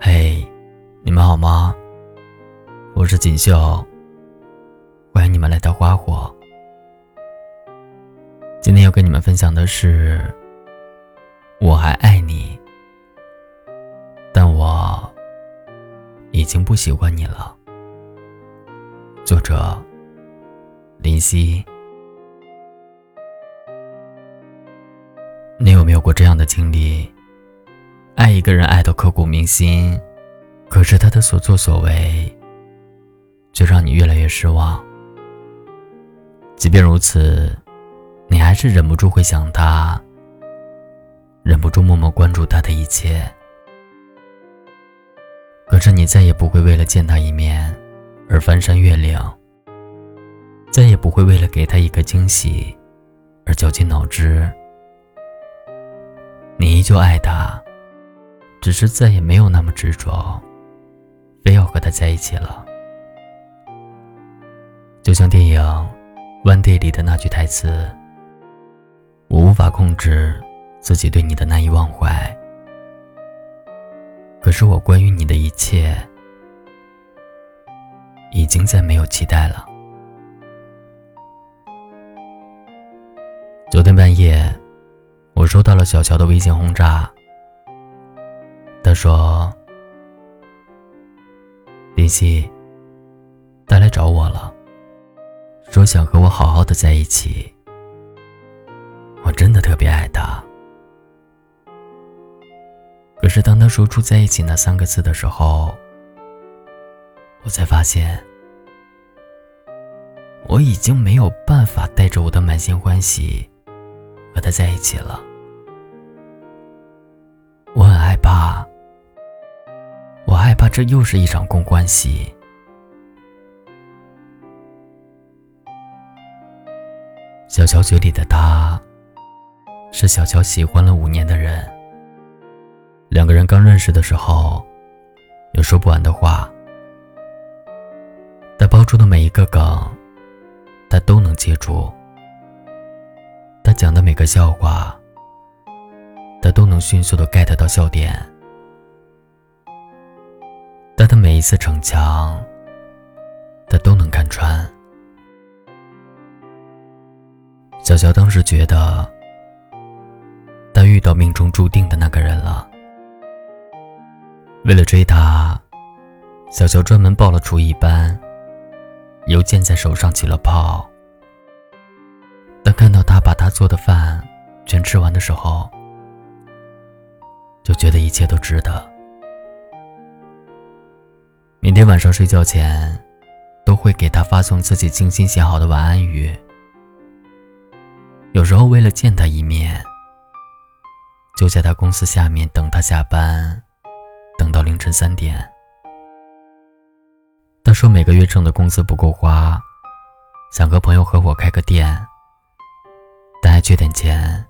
嘿，你们好吗？我是锦绣，欢迎你们来到花火。今天要跟你们分享的是，我还爱你，但我已经不喜欢你了。作者林夕。你有没有过这样的经历？爱一个人爱到刻骨铭心，可是他的所作所为，却让你越来越失望。即便如此，你还是忍不住会想他，忍不住默默关注他的一切。可是你再也不会为了见他一面而翻山越岭，再也不会为了给他一个惊喜而绞尽脑汁。你依旧爱他。只是再也没有那么执着，非要和他在一起了。就像电影《One Day》里的那句台词：“我无法控制自己对你的难以忘怀，可是我关于你的一切，已经再没有期待了。”昨天半夜，我收到了小乔的微信轰炸。说：“林夕，他来找我了，说想和我好好的在一起。我真的特别爱他。可是当他说出在一起那三个字的时候，我才发现，我已经没有办法带着我的满心欢喜和他在一起了。”这又是一场公关系。小乔嘴里的他，是小乔喜欢了五年的人。两个人刚认识的时候，有说不完的话。他抛出的每一个梗，他都能接住。他讲的每个笑话。他都能迅速的 get 到笑点，但他每一次逞强，他都能看穿。小乔当时觉得，他遇到命中注定的那个人了。为了追他，小乔专门报了厨艺班，邮件在手上起了泡。当看到他把他做的饭全吃完的时候，就觉得一切都值得。每晚上睡觉前，都会给他发送自己精心写好的晚安语。有时候为了见他一面，就在他公司下面等他下班，等到凌晨三点。他说每个月挣的工资不够花，想和朋友合伙开个店，但还缺点钱。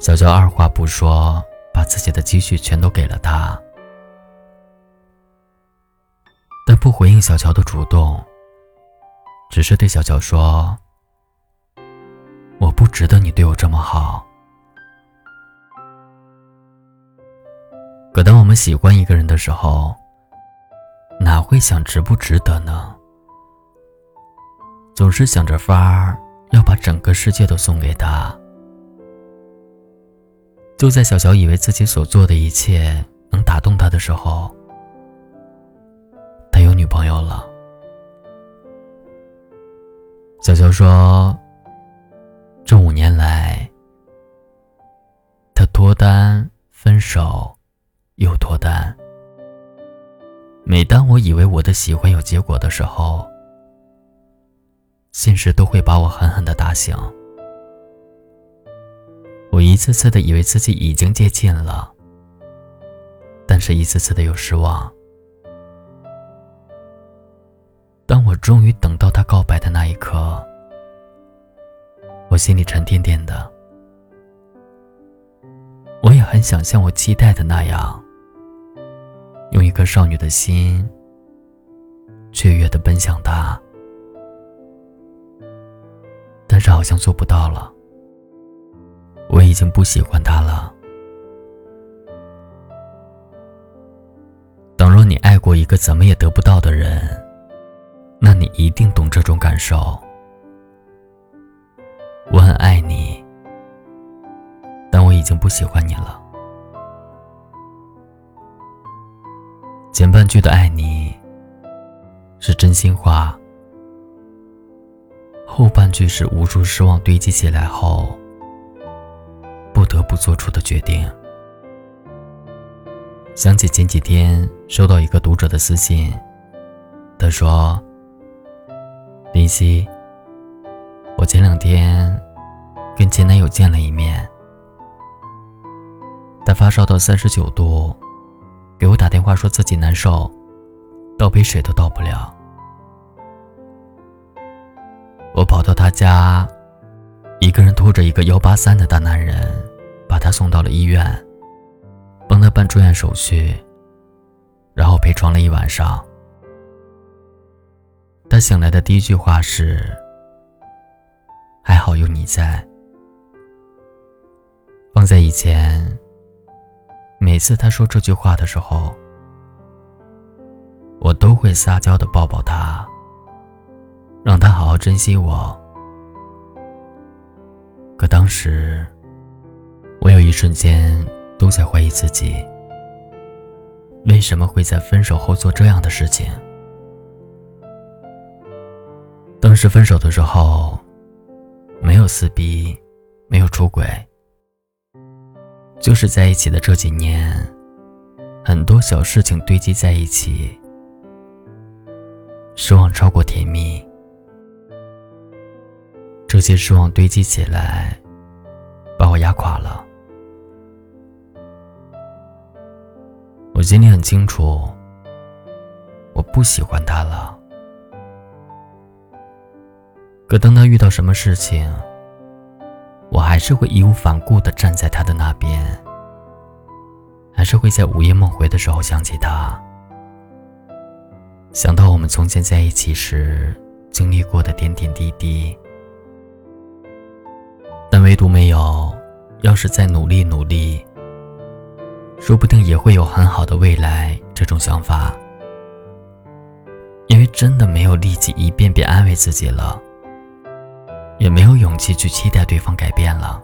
小乔二话不说。把自己的积蓄全都给了他，不回应小乔的主动，只是对小乔说：“我不值得你对我这么好。”可当我们喜欢一个人的时候，哪会想值不值得呢？总是想着法儿要把整个世界都送给他。就在小乔以为自己所做的一切能打动他的时候，小乔说：“这五年来，他脱单、分手，又脱单。每当我以为我的喜欢有结果的时候，现实都会把我狠狠的打醒。”我一次次的以为自己已经接近了，但是一次次的又失望。当我终于等到他告白的那一刻，我心里沉甸甸的。我也很想像我期待的那样，用一颗少女的心，雀跃的奔向他，但是好像做不到了。我已经不喜欢他了。倘若你爱过一个怎么也得不到的人，那你一定懂这种感受。我很爱你，但我已经不喜欢你了。前半句的爱你是真心话，后半句是无数失望堆积起来后不得不做出的决定。想起前几天收到一个读者的私信，他说：“林夕。”我前两天跟前男友见了一面，他发烧到三十九度，给我打电话说自己难受，倒杯水都倒不了。我跑到他家，一个人拖着一个幺八三的大男人，把他送到了医院，帮他办住院手续，然后陪床了一晚上。他醒来的第一句话是。还好有你在。放在以前，每次他说这句话的时候，我都会撒娇的抱抱他，让他好好珍惜我。可当时，我有一瞬间都在怀疑自己，为什么会在分手后做这样的事情？是分手的时候。没有撕逼，没有出轨，就是在一起的这几年，很多小事情堆积在一起，失望超过甜蜜。这些失望堆积起来，把我压垮了。我心里很清楚，我不喜欢他了。可当他遇到什么事情，我还是会义无反顾地站在他的那边，还是会在午夜梦回的时候想起他，想到我们从前在一起时经历过的点点滴滴。但唯独没有，要是再努力努力，说不定也会有很好的未来这种想法，因为真的没有力气一遍遍安慰自己了。也没有勇气去期待对方改变了。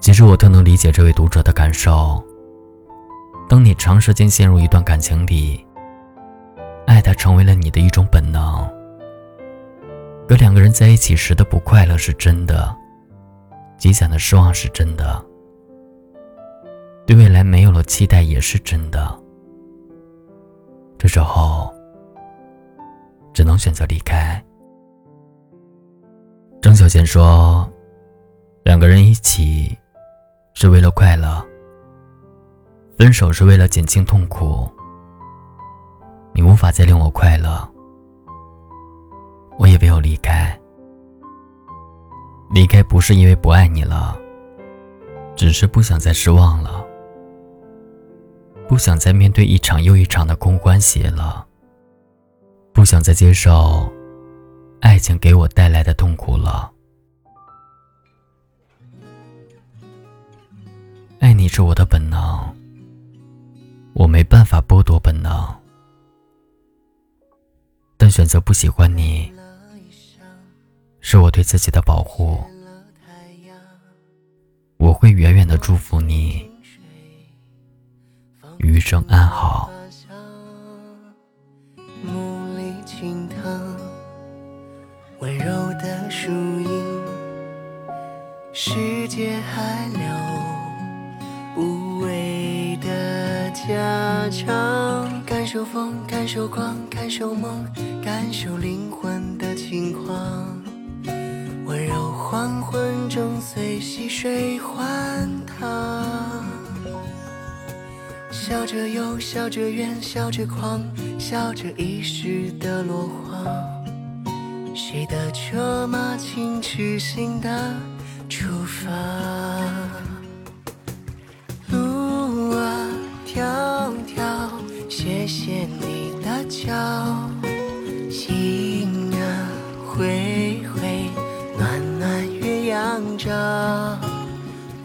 其实我特能理解这位读者的感受。当你长时间陷入一段感情里，爱他成为了你的一种本能。和两个人在一起时的不快乐是真的，积攒的失望是真的，对未来没有了期待也是真的。这时候。只能选择离开。张小娴说：“两个人一起是为了快乐，分手是为了减轻痛苦。你无法再令我快乐，我也唯有离开。离开不是因为不爱你了，只是不想再失望了，不想再面对一场又一场的空欢喜了。”不想再接受爱情给我带来的痛苦了。爱你是我的本能，我没办法剥夺本能。但选择不喜欢你，是我对自己的保护。我会远远的祝福你，余生安好。受风，感受光，感受梦，感受灵魂的轻狂。温柔黄昏中，随溪水换汤。笑着忧，笑着怨，笑着狂，笑着一世的落荒。谁的车马轻痴心的出发？见你的脚，心啊，回回暖暖月阳照，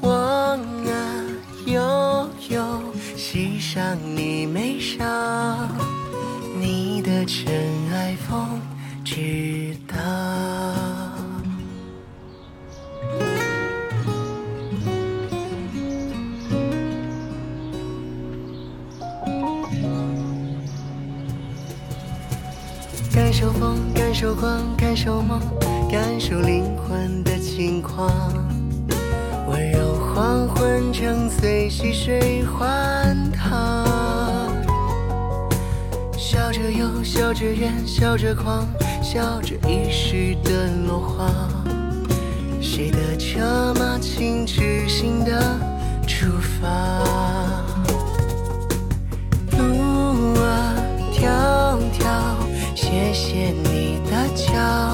望啊，悠悠喜上你眉梢，你的尘埃风知道。温柔黄昏正随溪水欢腾笑着忧笑着怨笑着狂笑着遗失的落花谁的车马轻驰新的出发。路啊迢迢谢谢你的脚